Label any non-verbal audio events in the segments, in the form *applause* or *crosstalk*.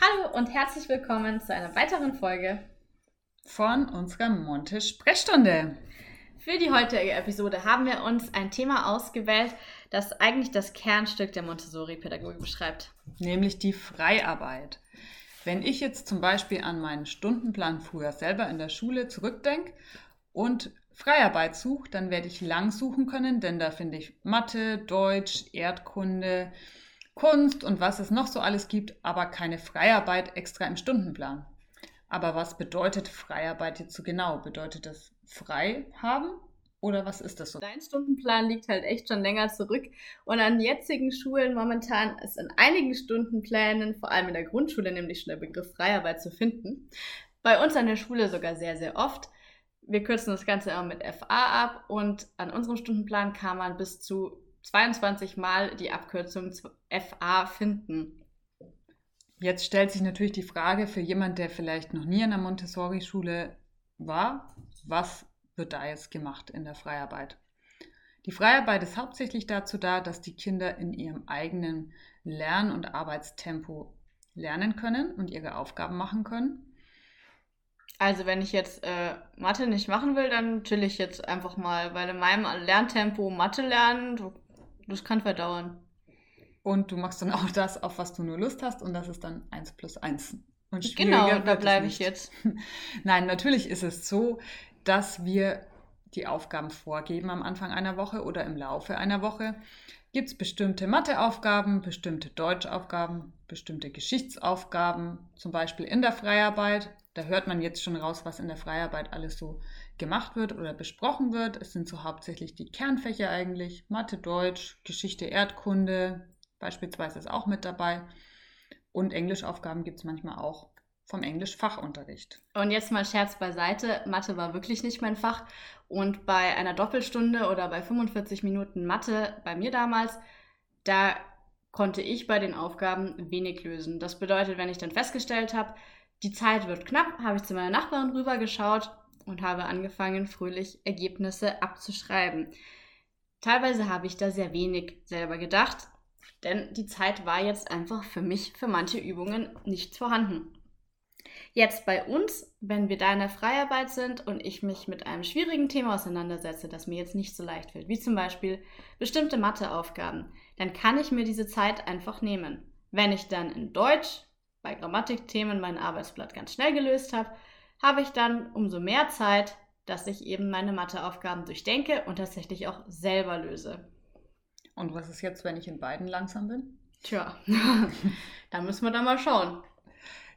Hallo und herzlich willkommen zu einer weiteren Folge von unserer Monte-Sprechstunde. Für die heutige Episode haben wir uns ein Thema ausgewählt, das eigentlich das Kernstück der Montessori-Pädagogik beschreibt. Nämlich die Freiarbeit. Wenn ich jetzt zum Beispiel an meinen Stundenplan früher selber in der Schule zurückdenke und Freiarbeit suche, dann werde ich lang suchen können, denn da finde ich Mathe, Deutsch, Erdkunde, Kunst und was es noch so alles gibt, aber keine Freiarbeit extra im Stundenplan. Aber was bedeutet Freiarbeit jetzt so genau? Bedeutet das frei haben oder was ist das so? Dein Stundenplan liegt halt echt schon länger zurück und an jetzigen Schulen momentan ist in einigen Stundenplänen, vor allem in der Grundschule, nämlich schon der Begriff Freiarbeit zu finden. Bei uns an der Schule sogar sehr, sehr oft. Wir kürzen das Ganze immer mit FA ab und an unserem Stundenplan kann man bis zu 22 Mal die Abkürzung FA finden. Jetzt stellt sich natürlich die Frage für jemand, der vielleicht noch nie in der Montessori-Schule war, was wird da jetzt gemacht in der Freiarbeit? Die Freiarbeit ist hauptsächlich dazu da, dass die Kinder in ihrem eigenen Lern- und Arbeitstempo lernen können und ihre Aufgaben machen können. Also wenn ich jetzt äh, Mathe nicht machen will, dann chill ich jetzt einfach mal, weil in meinem Lerntempo Mathe lernen, das kann verdauern. Und du machst dann auch das, auf was du nur Lust hast, und das ist dann 1 plus 1. Und genau, da bleibe ich jetzt. *laughs* Nein, natürlich ist es so, dass wir die Aufgaben vorgeben am Anfang einer Woche oder im Laufe einer Woche. Gibt es bestimmte Matheaufgaben, bestimmte Deutschaufgaben, bestimmte Geschichtsaufgaben, zum Beispiel in der Freiarbeit. Da hört man jetzt schon raus, was in der Freiarbeit alles so gemacht wird oder besprochen wird. Es sind so hauptsächlich die Kernfächer eigentlich. Mathe, Deutsch, Geschichte, Erdkunde beispielsweise ist auch mit dabei. Und Englischaufgaben gibt es manchmal auch vom Englisch-Fachunterricht. Und jetzt mal Scherz beiseite. Mathe war wirklich nicht mein Fach. Und bei einer Doppelstunde oder bei 45 Minuten Mathe bei mir damals, da konnte ich bei den Aufgaben wenig lösen. Das bedeutet, wenn ich dann festgestellt habe, die Zeit wird knapp, habe ich zu meiner Nachbarin rübergeschaut und habe angefangen, fröhlich Ergebnisse abzuschreiben. Teilweise habe ich da sehr wenig selber gedacht, denn die Zeit war jetzt einfach für mich für manche Übungen nicht vorhanden. Jetzt bei uns, wenn wir da in der Freiarbeit sind und ich mich mit einem schwierigen Thema auseinandersetze, das mir jetzt nicht so leicht fällt, wie zum Beispiel bestimmte Matheaufgaben, dann kann ich mir diese Zeit einfach nehmen. Wenn ich dann in Deutsch bei Grammatikthemen mein Arbeitsblatt ganz schnell gelöst habe, habe ich dann umso mehr Zeit, dass ich eben meine Matheaufgaben durchdenke und tatsächlich auch selber löse. Und was ist jetzt, wenn ich in beiden langsam bin? Tja, *laughs* da müssen wir dann mal schauen.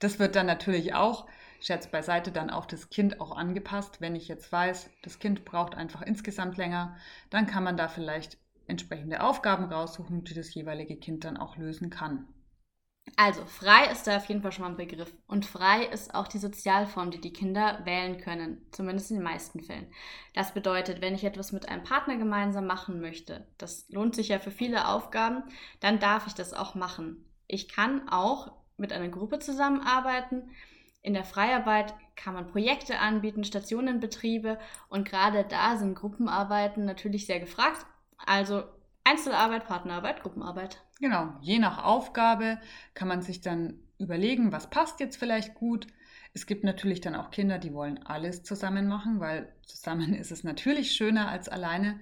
Das wird dann natürlich auch, Scherz beiseite, dann auf das Kind auch angepasst. Wenn ich jetzt weiß, das Kind braucht einfach insgesamt länger, dann kann man da vielleicht entsprechende Aufgaben raussuchen, die das jeweilige Kind dann auch lösen kann. Also, frei ist da auf jeden Fall schon mal ein Begriff. Und frei ist auch die Sozialform, die die Kinder wählen können, zumindest in den meisten Fällen. Das bedeutet, wenn ich etwas mit einem Partner gemeinsam machen möchte, das lohnt sich ja für viele Aufgaben, dann darf ich das auch machen. Ich kann auch mit einer Gruppe zusammenarbeiten. In der Freiarbeit kann man Projekte anbieten, Stationenbetriebe und gerade da sind Gruppenarbeiten natürlich sehr gefragt. Also Einzelarbeit, Partnerarbeit, Gruppenarbeit. Genau, je nach Aufgabe kann man sich dann überlegen, was passt jetzt vielleicht gut. Es gibt natürlich dann auch Kinder, die wollen alles zusammen machen, weil zusammen *laughs* ist es natürlich schöner als alleine.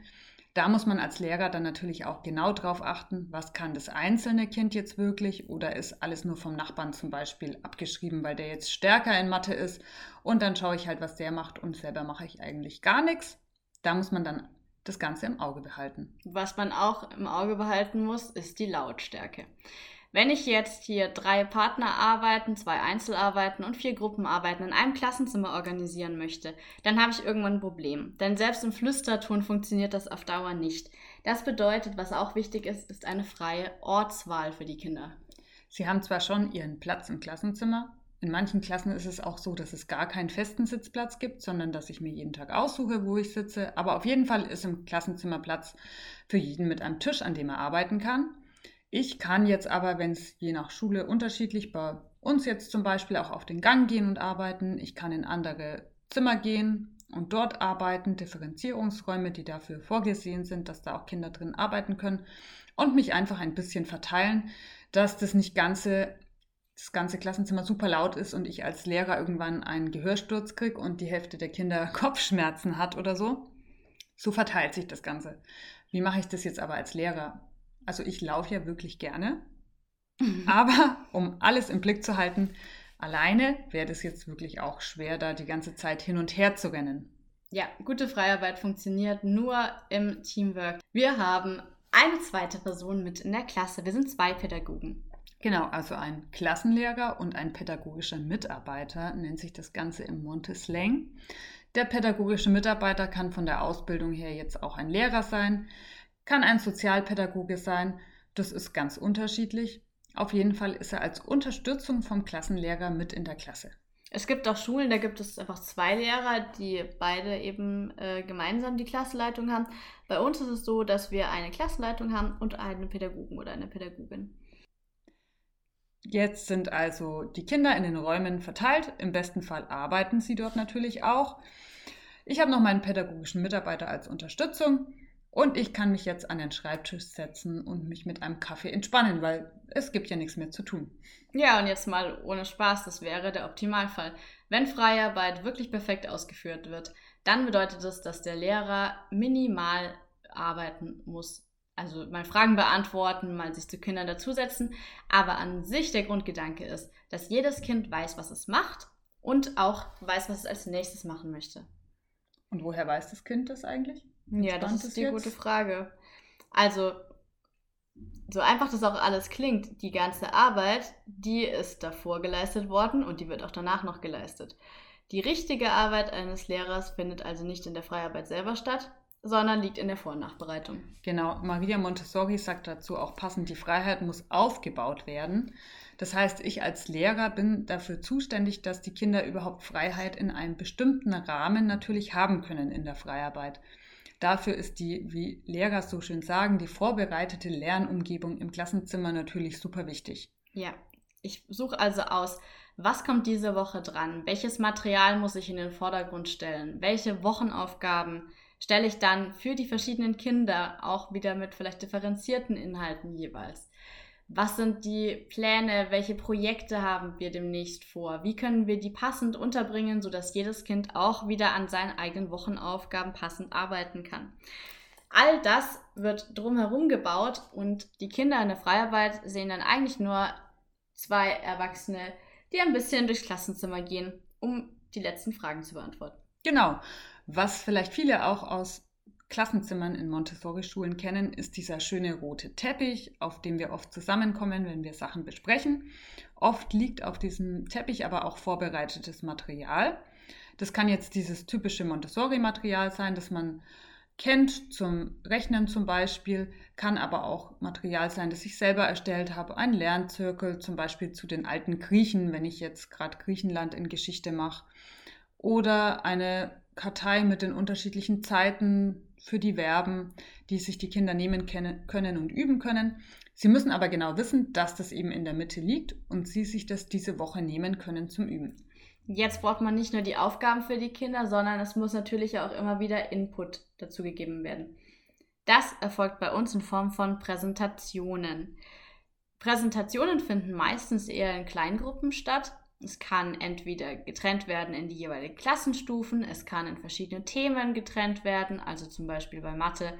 Da muss man als Lehrer dann natürlich auch genau drauf achten, was kann das einzelne Kind jetzt wirklich oder ist alles nur vom Nachbarn zum Beispiel abgeschrieben, weil der jetzt stärker in Mathe ist und dann schaue ich halt, was der macht und selber mache ich eigentlich gar nichts. Da muss man dann das Ganze im Auge behalten. Was man auch im Auge behalten muss, ist die Lautstärke. Wenn ich jetzt hier drei Partnerarbeiten, zwei Einzelarbeiten und vier Gruppenarbeiten in einem Klassenzimmer organisieren möchte, dann habe ich irgendwann ein Problem. Denn selbst im Flüsterton funktioniert das auf Dauer nicht. Das bedeutet, was auch wichtig ist, ist eine freie Ortswahl für die Kinder. Sie haben zwar schon ihren Platz im Klassenzimmer, in manchen Klassen ist es auch so, dass es gar keinen festen Sitzplatz gibt, sondern dass ich mir jeden Tag aussuche, wo ich sitze. Aber auf jeden Fall ist im Klassenzimmer Platz für jeden mit einem Tisch, an dem er arbeiten kann. Ich kann jetzt aber, wenn es je nach Schule unterschiedlich bei uns jetzt zum Beispiel auch auf den Gang gehen und arbeiten. Ich kann in andere Zimmer gehen und dort arbeiten, Differenzierungsräume, die dafür vorgesehen sind, dass da auch Kinder drin arbeiten können und mich einfach ein bisschen verteilen, dass das nicht ganze das ganze Klassenzimmer super laut ist und ich als Lehrer irgendwann einen Gehörsturz kriege und die Hälfte der Kinder *laughs* Kopfschmerzen hat oder so. So verteilt sich das Ganze. Wie mache ich das jetzt aber als Lehrer? Also ich laufe ja wirklich gerne, aber um alles im Blick zu halten, alleine wäre das jetzt wirklich auch schwer, da die ganze Zeit hin und her zu rennen. Ja, gute Freiarbeit funktioniert nur im Teamwork. Wir haben eine zweite Person mit in der Klasse. Wir sind zwei Pädagogen. Genau, also ein Klassenlehrer und ein pädagogischer Mitarbeiter nennt sich das Ganze im Monteslang. Der pädagogische Mitarbeiter kann von der Ausbildung her jetzt auch ein Lehrer sein, kann ein Sozialpädagoge sein, das ist ganz unterschiedlich. Auf jeden Fall ist er als Unterstützung vom Klassenlehrer mit in der Klasse. Es gibt auch Schulen, da gibt es einfach zwei Lehrer, die beide eben äh, gemeinsam die Klassenleitung haben. Bei uns ist es so, dass wir eine Klassenleitung haben und einen Pädagogen oder eine Pädagogin. Jetzt sind also die Kinder in den Räumen verteilt. Im besten Fall arbeiten sie dort natürlich auch. Ich habe noch meinen pädagogischen Mitarbeiter als Unterstützung und ich kann mich jetzt an den Schreibtisch setzen und mich mit einem Kaffee entspannen, weil es gibt ja nichts mehr zu tun. Ja, und jetzt mal ohne Spaß, das wäre der Optimalfall. Wenn Freiarbeit wirklich perfekt ausgeführt wird, dann bedeutet das, dass der Lehrer minimal arbeiten muss also mal Fragen beantworten, mal sich zu Kindern dazusetzen. Aber an sich der Grundgedanke ist, dass jedes Kind weiß, was es macht und auch weiß, was es als nächstes machen möchte. Und woher weiß das Kind das eigentlich? Ja, das ist die jetzt? gute Frage. Also, so einfach das auch alles klingt, die ganze Arbeit, die ist davor geleistet worden und die wird auch danach noch geleistet. Die richtige Arbeit eines Lehrers findet also nicht in der Freiarbeit selber statt, sondern liegt in der Vor- und Nachbereitung. Genau, Maria Montessori sagt dazu auch passend, die Freiheit muss aufgebaut werden. Das heißt, ich als Lehrer bin dafür zuständig, dass die Kinder überhaupt Freiheit in einem bestimmten Rahmen natürlich haben können in der Freiarbeit. Dafür ist die, wie Lehrer so schön sagen, die vorbereitete Lernumgebung im Klassenzimmer natürlich super wichtig. Ja, ich suche also aus, was kommt diese Woche dran? Welches Material muss ich in den Vordergrund stellen? Welche Wochenaufgaben stelle ich dann für die verschiedenen Kinder auch wieder mit vielleicht differenzierten Inhalten jeweils. Was sind die Pläne? Welche Projekte haben wir demnächst vor? Wie können wir die passend unterbringen, sodass jedes Kind auch wieder an seinen eigenen Wochenaufgaben passend arbeiten kann? All das wird drumherum gebaut und die Kinder in der Freiarbeit sehen dann eigentlich nur zwei Erwachsene, die ein bisschen durchs Klassenzimmer gehen, um die letzten Fragen zu beantworten. Genau. Was vielleicht viele auch aus Klassenzimmern in Montessori-Schulen kennen, ist dieser schöne rote Teppich, auf dem wir oft zusammenkommen, wenn wir Sachen besprechen. Oft liegt auf diesem Teppich aber auch vorbereitetes Material. Das kann jetzt dieses typische Montessori-Material sein, das man kennt zum Rechnen zum Beispiel, kann aber auch Material sein, das ich selber erstellt habe. Ein Lernzirkel zum Beispiel zu den alten Griechen, wenn ich jetzt gerade Griechenland in Geschichte mache. Oder eine Kartei mit den unterschiedlichen Zeiten für die Verben, die sich die Kinder nehmen können und üben können. Sie müssen aber genau wissen, dass das eben in der Mitte liegt und sie sich das diese Woche nehmen können zum Üben. Jetzt braucht man nicht nur die Aufgaben für die Kinder, sondern es muss natürlich auch immer wieder Input dazu gegeben werden. Das erfolgt bei uns in Form von Präsentationen. Präsentationen finden meistens eher in Kleingruppen statt, es kann entweder getrennt werden in die jeweiligen Klassenstufen, es kann in verschiedene Themen getrennt werden, also zum Beispiel bei Mathe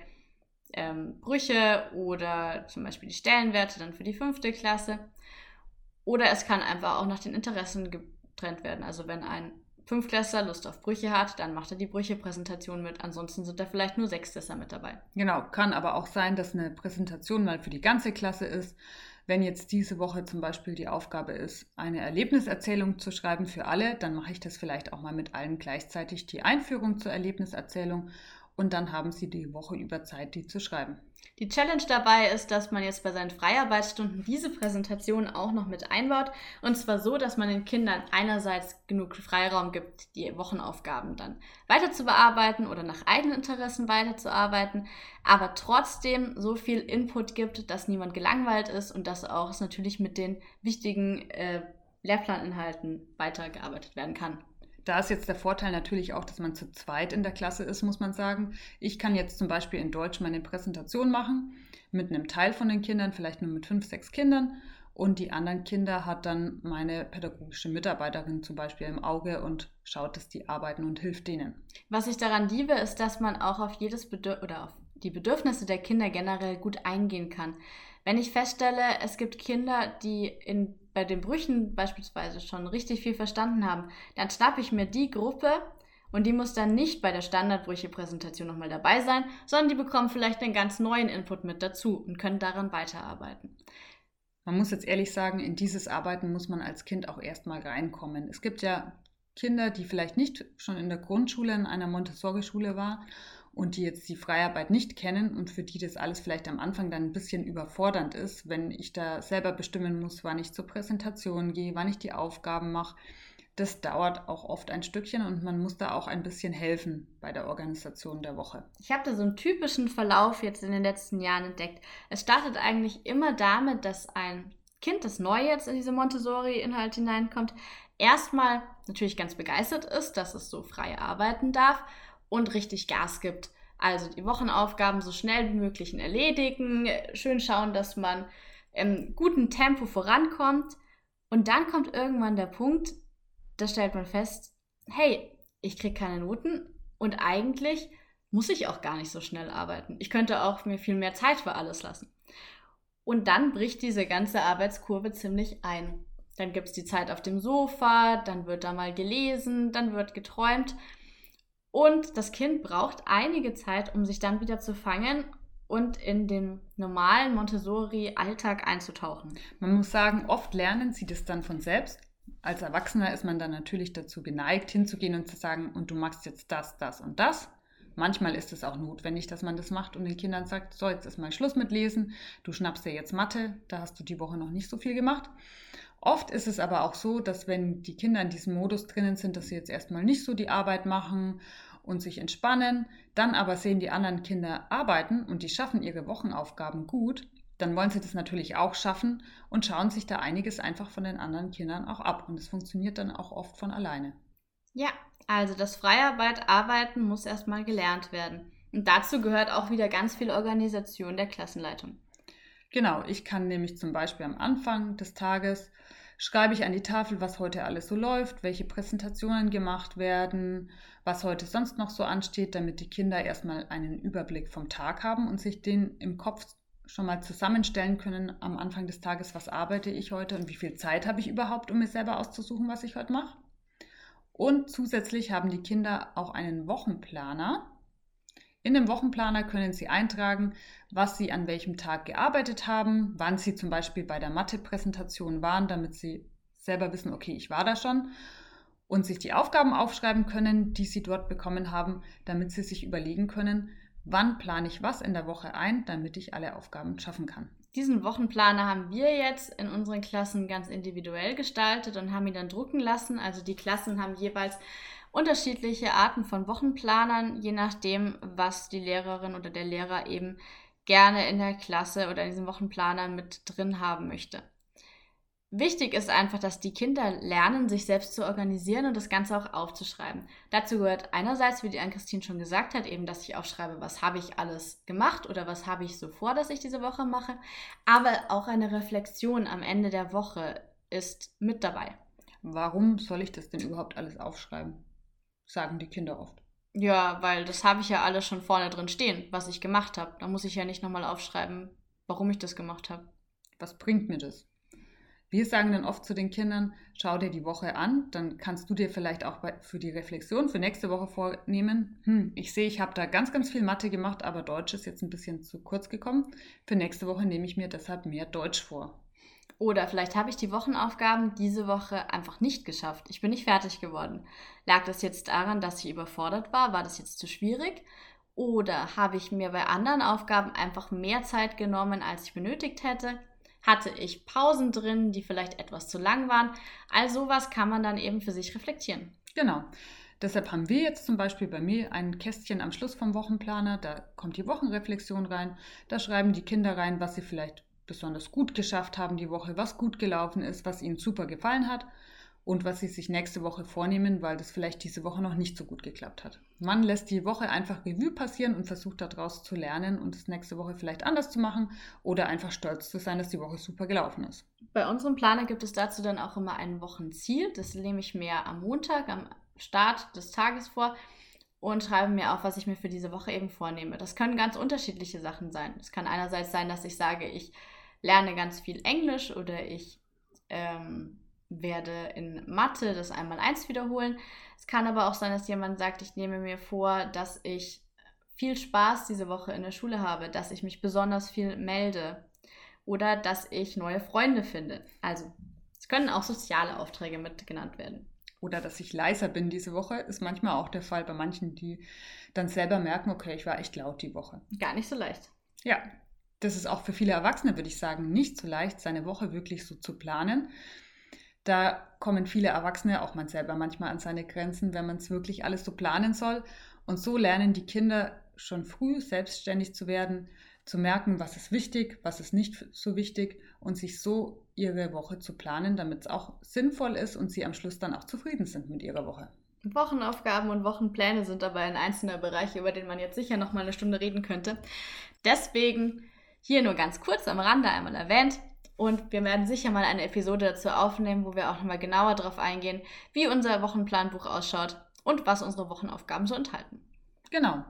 ähm, Brüche oder zum Beispiel die Stellenwerte dann für die fünfte Klasse. Oder es kann einfach auch nach den Interessen getrennt werden. Also wenn ein Fünftklässler Lust auf Brüche hat, dann macht er die Brüche-Präsentation mit. Ansonsten sind da vielleicht nur Sechstklässler mit dabei. Genau, kann aber auch sein, dass eine Präsentation mal für die ganze Klasse ist. Wenn jetzt diese Woche zum Beispiel die Aufgabe ist, eine Erlebniserzählung zu schreiben für alle, dann mache ich das vielleicht auch mal mit allen gleichzeitig die Einführung zur Erlebniserzählung und dann haben sie die Woche über Zeit, die zu schreiben. Die Challenge dabei ist, dass man jetzt bei seinen Freiarbeitsstunden diese Präsentation auch noch mit einbaut. Und zwar so, dass man den Kindern einerseits genug Freiraum gibt, die Wochenaufgaben dann weiter zu bearbeiten oder nach eigenen Interessen weiterzuarbeiten, aber trotzdem so viel Input gibt, dass niemand gelangweilt ist und dass auch es natürlich mit den wichtigen äh, Lehrplaninhalten weitergearbeitet werden kann. Da ist jetzt der Vorteil natürlich auch, dass man zu zweit in der Klasse ist, muss man sagen. Ich kann jetzt zum Beispiel in Deutsch meine Präsentation machen mit einem Teil von den Kindern, vielleicht nur mit fünf, sechs Kindern. Und die anderen Kinder hat dann meine pädagogische Mitarbeiterin zum Beispiel im Auge und schaut, dass die arbeiten und hilft denen. Was ich daran liebe, ist, dass man auch auf jedes Bedürf oder auf die Bedürfnisse der Kinder generell gut eingehen kann. Wenn ich feststelle, es gibt Kinder, die in, bei den Brüchen beispielsweise schon richtig viel verstanden haben, dann schnappe ich mir die Gruppe und die muss dann nicht bei der Standardbrüche-Präsentation nochmal dabei sein, sondern die bekommen vielleicht einen ganz neuen Input mit dazu und können daran weiterarbeiten. Man muss jetzt ehrlich sagen, in dieses Arbeiten muss man als Kind auch erstmal reinkommen. Es gibt ja Kinder, die vielleicht nicht schon in der Grundschule in einer Montessori-Schule waren und die jetzt die Freiarbeit nicht kennen und für die das alles vielleicht am Anfang dann ein bisschen überfordernd ist, wenn ich da selber bestimmen muss, wann ich zur Präsentation gehe, wann ich die Aufgaben mache. Das dauert auch oft ein Stückchen und man muss da auch ein bisschen helfen bei der Organisation der Woche. Ich habe da so einen typischen Verlauf jetzt in den letzten Jahren entdeckt. Es startet eigentlich immer damit, dass ein Kind, das neu jetzt in diese Montessori-Inhalt hineinkommt, erstmal natürlich ganz begeistert ist, dass es so frei arbeiten darf und richtig Gas gibt. Also die Wochenaufgaben so schnell wie möglich erledigen, schön schauen, dass man im guten Tempo vorankommt. Und dann kommt irgendwann der Punkt, da stellt man fest, hey, ich kriege keine Noten und eigentlich muss ich auch gar nicht so schnell arbeiten. Ich könnte auch mir viel mehr Zeit für alles lassen. Und dann bricht diese ganze Arbeitskurve ziemlich ein. Dann gibt es die Zeit auf dem Sofa, dann wird da mal gelesen, dann wird geträumt. Und das Kind braucht einige Zeit, um sich dann wieder zu fangen und in den normalen Montessori-Alltag einzutauchen. Man muss sagen, oft lernen sie das dann von selbst. Als Erwachsener ist man dann natürlich dazu geneigt, hinzugehen und zu sagen, und du machst jetzt das, das und das. Manchmal ist es auch notwendig, dass man das macht und den Kindern sagt, so, jetzt ist mal Schluss mit Lesen, du schnappst dir jetzt Mathe, da hast du die Woche noch nicht so viel gemacht. Oft ist es aber auch so, dass wenn die Kinder in diesem Modus drinnen sind, dass sie jetzt erstmal nicht so die Arbeit machen und sich entspannen, dann aber sehen die anderen Kinder arbeiten und die schaffen ihre Wochenaufgaben gut, dann wollen sie das natürlich auch schaffen und schauen sich da einiges einfach von den anderen Kindern auch ab. Und es funktioniert dann auch oft von alleine. Ja, also das Freiarbeit arbeiten muss erstmal gelernt werden. Und dazu gehört auch wieder ganz viel Organisation der Klassenleitung. Genau, ich kann nämlich zum Beispiel am Anfang des Tages schreibe ich an die Tafel, was heute alles so läuft, welche Präsentationen gemacht werden, was heute sonst noch so ansteht, damit die Kinder erstmal einen Überblick vom Tag haben und sich den im Kopf schon mal zusammenstellen können am Anfang des Tages, was arbeite ich heute und wie viel Zeit habe ich überhaupt, um mir selber auszusuchen, was ich heute mache. Und zusätzlich haben die Kinder auch einen Wochenplaner, in dem Wochenplaner können Sie eintragen, was Sie an welchem Tag gearbeitet haben, wann Sie zum Beispiel bei der Mathe-Präsentation waren, damit Sie selber wissen, okay, ich war da schon und sich die Aufgaben aufschreiben können, die Sie dort bekommen haben, damit Sie sich überlegen können, wann plane ich was in der Woche ein, damit ich alle Aufgaben schaffen kann. Diesen Wochenplaner haben wir jetzt in unseren Klassen ganz individuell gestaltet und haben ihn dann drucken lassen. Also die Klassen haben jeweils unterschiedliche Arten von Wochenplanern, je nachdem, was die Lehrerin oder der Lehrer eben gerne in der Klasse oder in diesem Wochenplaner mit drin haben möchte. Wichtig ist einfach, dass die Kinder lernen, sich selbst zu organisieren und das Ganze auch aufzuschreiben. Dazu gehört einerseits, wie die Ann-Christine schon gesagt hat, eben, dass ich aufschreibe, was habe ich alles gemacht oder was habe ich so vor, dass ich diese Woche mache. Aber auch eine Reflexion am Ende der Woche ist mit dabei. Warum soll ich das denn überhaupt alles aufschreiben? Sagen die Kinder oft. Ja, weil das habe ich ja alles schon vorne drin stehen, was ich gemacht habe. Da muss ich ja nicht nochmal aufschreiben, warum ich das gemacht habe. Was bringt mir das? Wir sagen dann oft zu den Kindern, schau dir die Woche an, dann kannst du dir vielleicht auch für die Reflexion für nächste Woche vornehmen, hm, ich sehe, ich habe da ganz, ganz viel Mathe gemacht, aber Deutsch ist jetzt ein bisschen zu kurz gekommen. Für nächste Woche nehme ich mir deshalb mehr Deutsch vor. Oder vielleicht habe ich die Wochenaufgaben diese Woche einfach nicht geschafft. Ich bin nicht fertig geworden. Lag das jetzt daran, dass ich überfordert war? War das jetzt zu schwierig? Oder habe ich mir bei anderen Aufgaben einfach mehr Zeit genommen, als ich benötigt hätte? Hatte ich Pausen drin, die vielleicht etwas zu lang waren? All sowas kann man dann eben für sich reflektieren. Genau. Deshalb haben wir jetzt zum Beispiel bei mir ein Kästchen am Schluss vom Wochenplaner. Da kommt die Wochenreflexion rein. Da schreiben die Kinder rein, was sie vielleicht besonders gut geschafft haben die Woche, was gut gelaufen ist, was ihnen super gefallen hat. und was sie sich nächste Woche vornehmen, weil das vielleicht diese Woche noch nicht so gut geklappt hat. Man lässt die Woche einfach Revue passieren und versucht daraus zu lernen und es nächste Woche vielleicht anders zu machen oder einfach stolz zu sein, dass die Woche super gelaufen ist. Bei unserem Planer gibt es dazu dann auch immer ein Wochenziel. Das nehme ich mir am Montag, am Start des Tages vor und schreibe mir auf, was ich mir für diese Woche eben vornehme. Das können ganz unterschiedliche Sachen sein. Es kann einerseits sein, dass ich sage, ich lerne ganz viel Englisch oder ich ähm, werde in Mathe das einmal eins wiederholen. Es kann aber auch sein, dass jemand sagt, ich nehme mir vor, dass ich viel Spaß diese Woche in der Schule habe, dass ich mich besonders viel melde oder dass ich neue Freunde finde. Also es können auch soziale Aufträge mit genannt werden. Oder dass ich leiser bin diese Woche, ist manchmal auch der Fall bei manchen, die dann selber merken, okay, ich war echt laut die Woche. Gar nicht so leicht. Ja, das ist auch für viele Erwachsene, würde ich sagen, nicht so leicht, seine Woche wirklich so zu planen. Da kommen viele Erwachsene, auch man selber manchmal an seine Grenzen, wenn man es wirklich alles so planen soll. Und so lernen die Kinder schon früh selbstständig zu werden, zu merken, was ist wichtig, was ist nicht so wichtig und sich so ihre Woche zu planen, damit es auch sinnvoll ist und sie am Schluss dann auch zufrieden sind mit ihrer Woche. Wochenaufgaben und Wochenpläne sind aber ein einzelner Bereich, über den man jetzt sicher noch mal eine Stunde reden könnte. Deswegen hier nur ganz kurz am Rande einmal erwähnt. Und wir werden sicher mal eine Episode dazu aufnehmen, wo wir auch nochmal genauer darauf eingehen, wie unser Wochenplanbuch ausschaut und was unsere Wochenaufgaben so enthalten. Genau.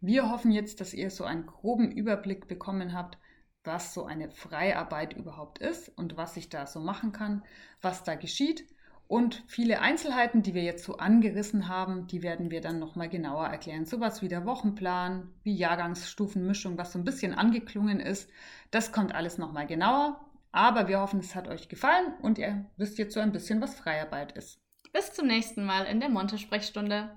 Wir hoffen jetzt, dass ihr so einen groben Überblick bekommen habt, was so eine Freiarbeit überhaupt ist und was ich da so machen kann, was da geschieht. Und viele Einzelheiten, die wir jetzt so angerissen haben, die werden wir dann nochmal genauer erklären. Sowas wie der Wochenplan, wie Jahrgangsstufenmischung, was so ein bisschen angeklungen ist. Das kommt alles nochmal genauer. Aber wir hoffen, es hat euch gefallen und ihr wisst jetzt so ein bisschen, was Freiarbeit ist. Bis zum nächsten Mal in der Monte-Sprechstunde.